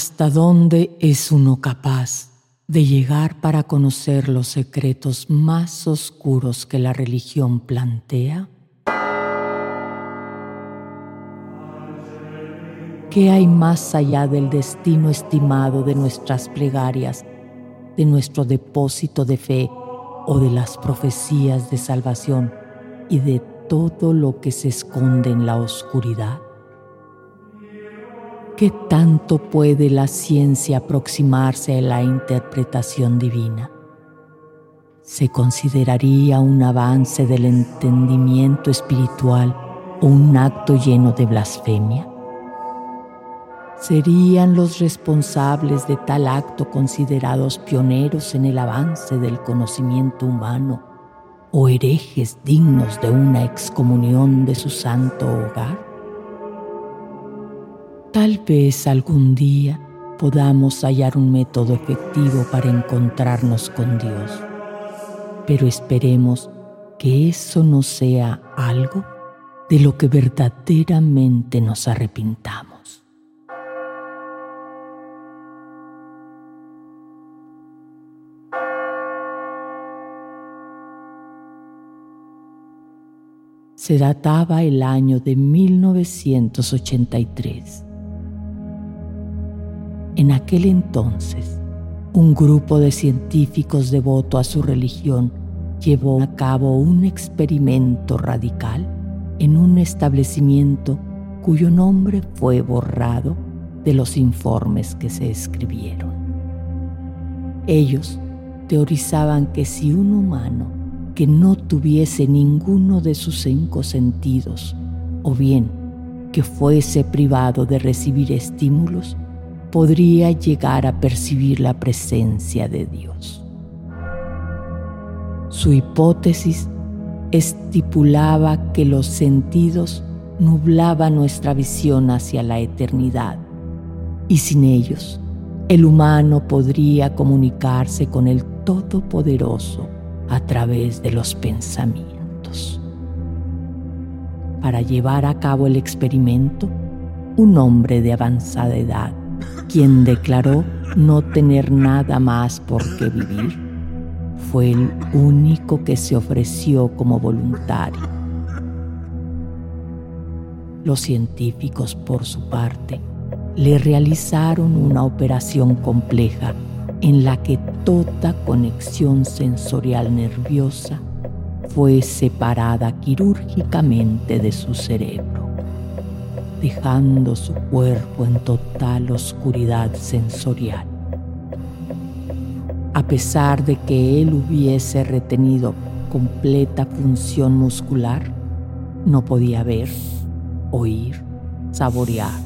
¿Hasta dónde es uno capaz de llegar para conocer los secretos más oscuros que la religión plantea? ¿Qué hay más allá del destino estimado de nuestras plegarias, de nuestro depósito de fe o de las profecías de salvación y de todo lo que se esconde en la oscuridad? ¿Qué tanto puede la ciencia aproximarse a la interpretación divina? ¿Se consideraría un avance del entendimiento espiritual o un acto lleno de blasfemia? ¿Serían los responsables de tal acto considerados pioneros en el avance del conocimiento humano o herejes dignos de una excomunión de su santo hogar? Tal vez algún día podamos hallar un método efectivo para encontrarnos con Dios, pero esperemos que eso no sea algo de lo que verdaderamente nos arrepintamos. Se databa el año de 1983 en aquel entonces, un grupo de científicos devoto a su religión llevó a cabo un experimento radical en un establecimiento cuyo nombre fue borrado de los informes que se escribieron. Ellos teorizaban que si un humano que no tuviese ninguno de sus cinco sentidos, o bien que fuese privado de recibir estímulos, podría llegar a percibir la presencia de Dios. Su hipótesis estipulaba que los sentidos nublaban nuestra visión hacia la eternidad y sin ellos el humano podría comunicarse con el Todopoderoso a través de los pensamientos. Para llevar a cabo el experimento, un hombre de avanzada edad quien declaró no tener nada más por qué vivir, fue el único que se ofreció como voluntario. Los científicos, por su parte, le realizaron una operación compleja en la que toda conexión sensorial nerviosa fue separada quirúrgicamente de su cerebro dejando su cuerpo en total oscuridad sensorial. A pesar de que él hubiese retenido completa función muscular, no podía ver, oír, saborear,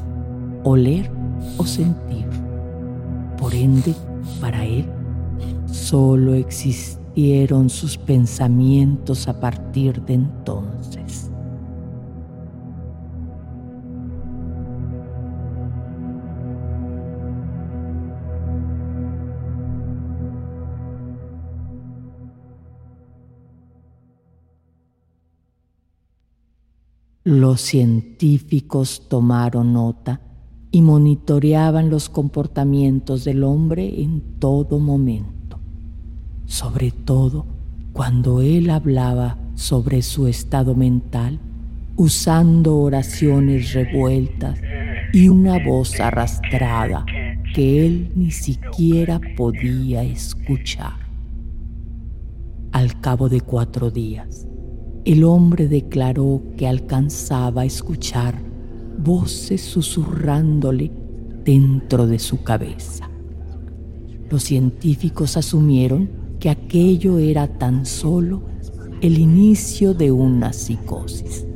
oler o sentir. Por ende, para él, solo existieron sus pensamientos a partir de entonces. Los científicos tomaron nota y monitoreaban los comportamientos del hombre en todo momento, sobre todo cuando él hablaba sobre su estado mental, usando oraciones revueltas y una voz arrastrada que él ni siquiera podía escuchar. Al cabo de cuatro días, el hombre declaró que alcanzaba a escuchar voces susurrándole dentro de su cabeza. Los científicos asumieron que aquello era tan solo el inicio de una psicosis.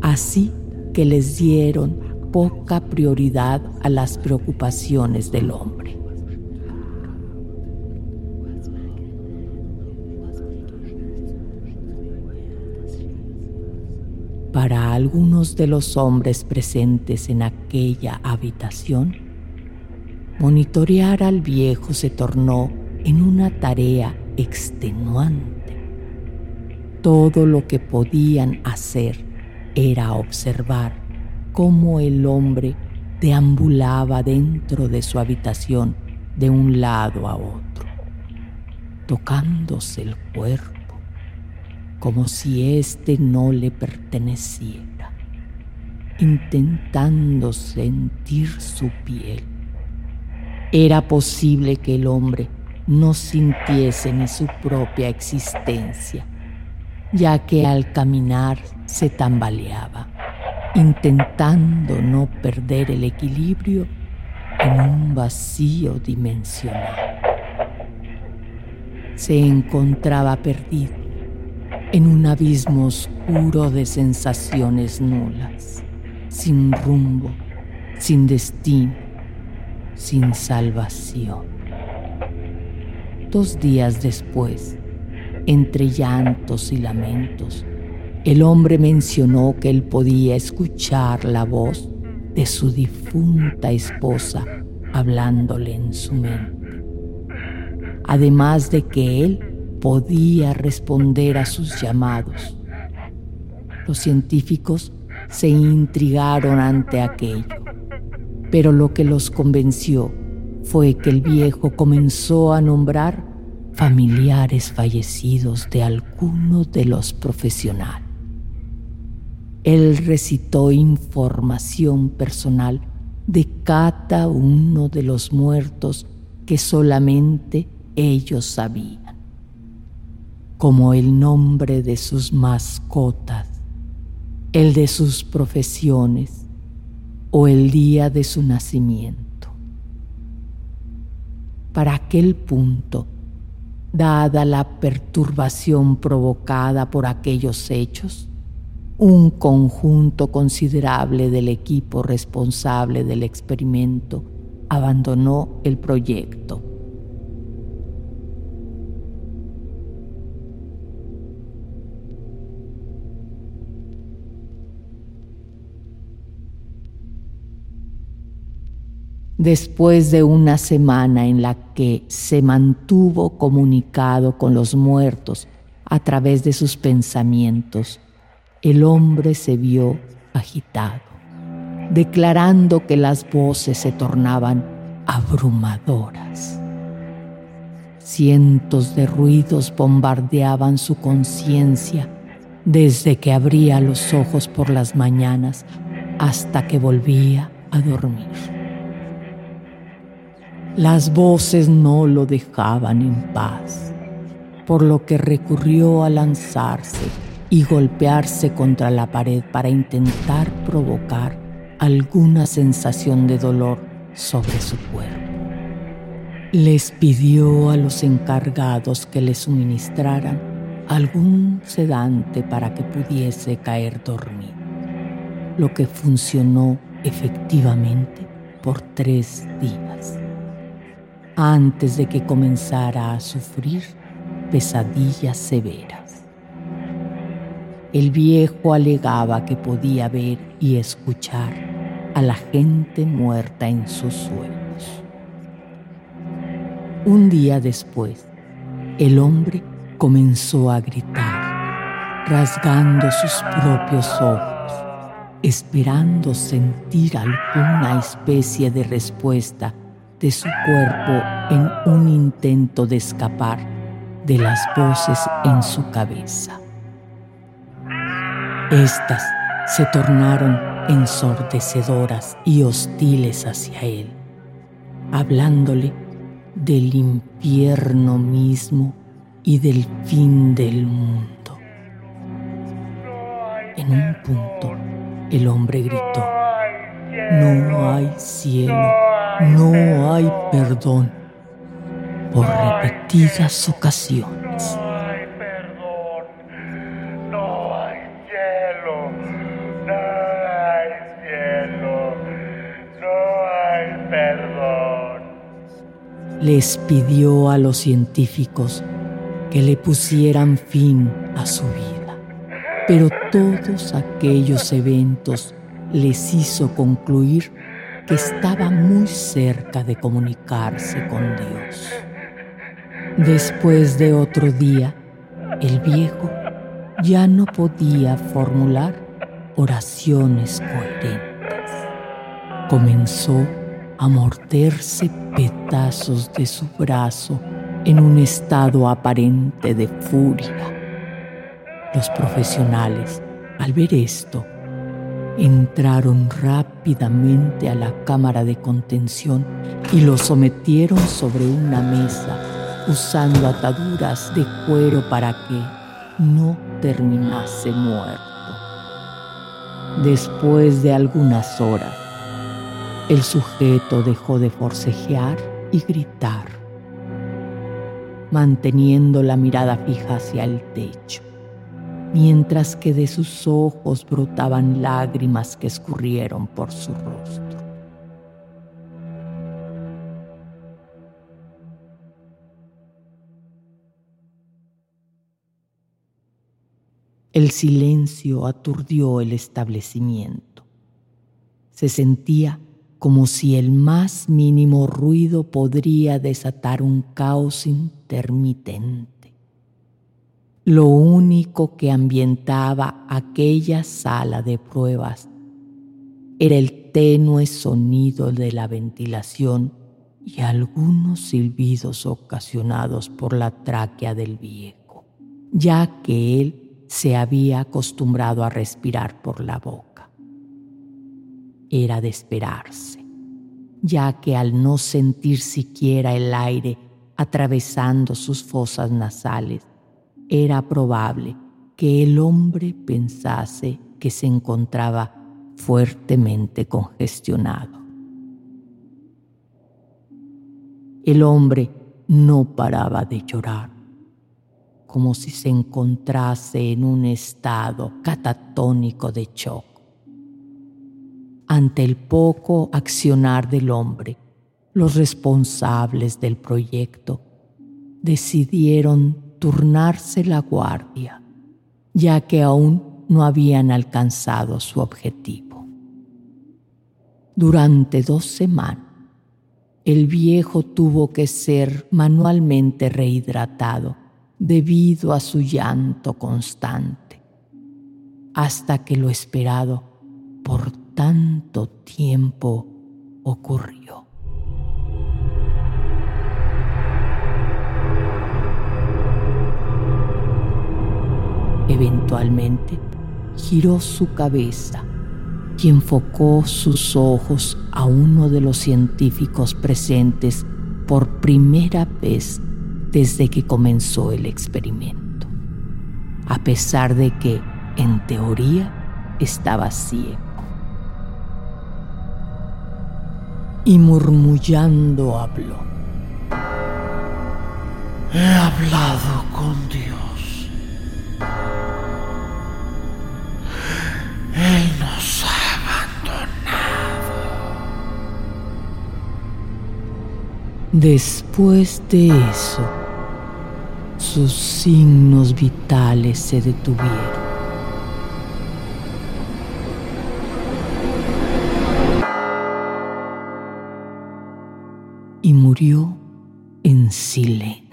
Así que les dieron poca prioridad a las preocupaciones del hombre. Para algunos de los hombres presentes en aquella habitación, monitorear al viejo se tornó en una tarea extenuante. Todo lo que podían hacer era observar cómo el hombre deambulaba dentro de su habitación de un lado a otro, tocándose el cuerpo como si éste no le perteneciera, intentando sentir su piel. Era posible que el hombre no sintiese ni su propia existencia, ya que al caminar se tambaleaba intentando no perder el equilibrio en un vacío dimensional. Se encontraba perdido en un abismo oscuro de sensaciones nulas, sin rumbo, sin destino, sin salvación. Dos días después, entre llantos y lamentos, el hombre mencionó que él podía escuchar la voz de su difunta esposa hablándole en su mente. Además de que él podía responder a sus llamados. Los científicos se intrigaron ante aquello, pero lo que los convenció fue que el viejo comenzó a nombrar familiares fallecidos de alguno de los profesionales. Él recitó información personal de cada uno de los muertos que solamente ellos sabían, como el nombre de sus mascotas, el de sus profesiones o el día de su nacimiento. Para aquel punto, dada la perturbación provocada por aquellos hechos, un conjunto considerable del equipo responsable del experimento abandonó el proyecto. Después de una semana en la que se mantuvo comunicado con los muertos a través de sus pensamientos, el hombre se vio agitado, declarando que las voces se tornaban abrumadoras. Cientos de ruidos bombardeaban su conciencia desde que abría los ojos por las mañanas hasta que volvía a dormir. Las voces no lo dejaban en paz, por lo que recurrió a lanzarse y golpearse contra la pared para intentar provocar alguna sensación de dolor sobre su cuerpo. Les pidió a los encargados que le suministraran algún sedante para que pudiese caer dormido, lo que funcionó efectivamente por tres días, antes de que comenzara a sufrir pesadillas severas. El viejo alegaba que podía ver y escuchar a la gente muerta en sus sueños. Un día después, el hombre comenzó a gritar, rasgando sus propios ojos, esperando sentir alguna especie de respuesta de su cuerpo en un intento de escapar de las voces en su cabeza. Estas se tornaron ensordecedoras y hostiles hacia él, hablándole del infierno mismo y del fin del mundo. En un punto, el hombre gritó, no hay cielo, no hay perdón, por repetidas ocasiones. les pidió a los científicos que le pusieran fin a su vida. Pero todos aquellos eventos les hizo concluir que estaba muy cerca de comunicarse con Dios. Después de otro día, el viejo ya no podía formular oraciones coherentes. comenzó a morderse pedazos de su brazo en un estado aparente de furia. Los profesionales, al ver esto, entraron rápidamente a la cámara de contención y lo sometieron sobre una mesa usando ataduras de cuero para que no terminase muerto. Después de algunas horas, el sujeto dejó de forcejear y gritar, manteniendo la mirada fija hacia el techo, mientras que de sus ojos brotaban lágrimas que escurrieron por su rostro. El silencio aturdió el establecimiento. Se sentía como si el más mínimo ruido podría desatar un caos intermitente. Lo único que ambientaba aquella sala de pruebas era el tenue sonido de la ventilación y algunos silbidos ocasionados por la tráquea del viejo, ya que él se había acostumbrado a respirar por la boca. Era de esperarse, ya que al no sentir siquiera el aire atravesando sus fosas nasales, era probable que el hombre pensase que se encontraba fuertemente congestionado. El hombre no paraba de llorar, como si se encontrase en un estado catatónico de shock ante el poco accionar del hombre, los responsables del proyecto decidieron turnarse la guardia, ya que aún no habían alcanzado su objetivo. Durante dos semanas, el viejo tuvo que ser manualmente rehidratado debido a su llanto constante, hasta que lo esperado por tanto tiempo ocurrió. Eventualmente giró su cabeza y enfocó sus ojos a uno de los científicos presentes por primera vez desde que comenzó el experimento, a pesar de que, en teoría, estaba ciego. y murmullando habló. He hablado con Dios. Después de eso, sus signos vitales se detuvieron. y murió en silencio.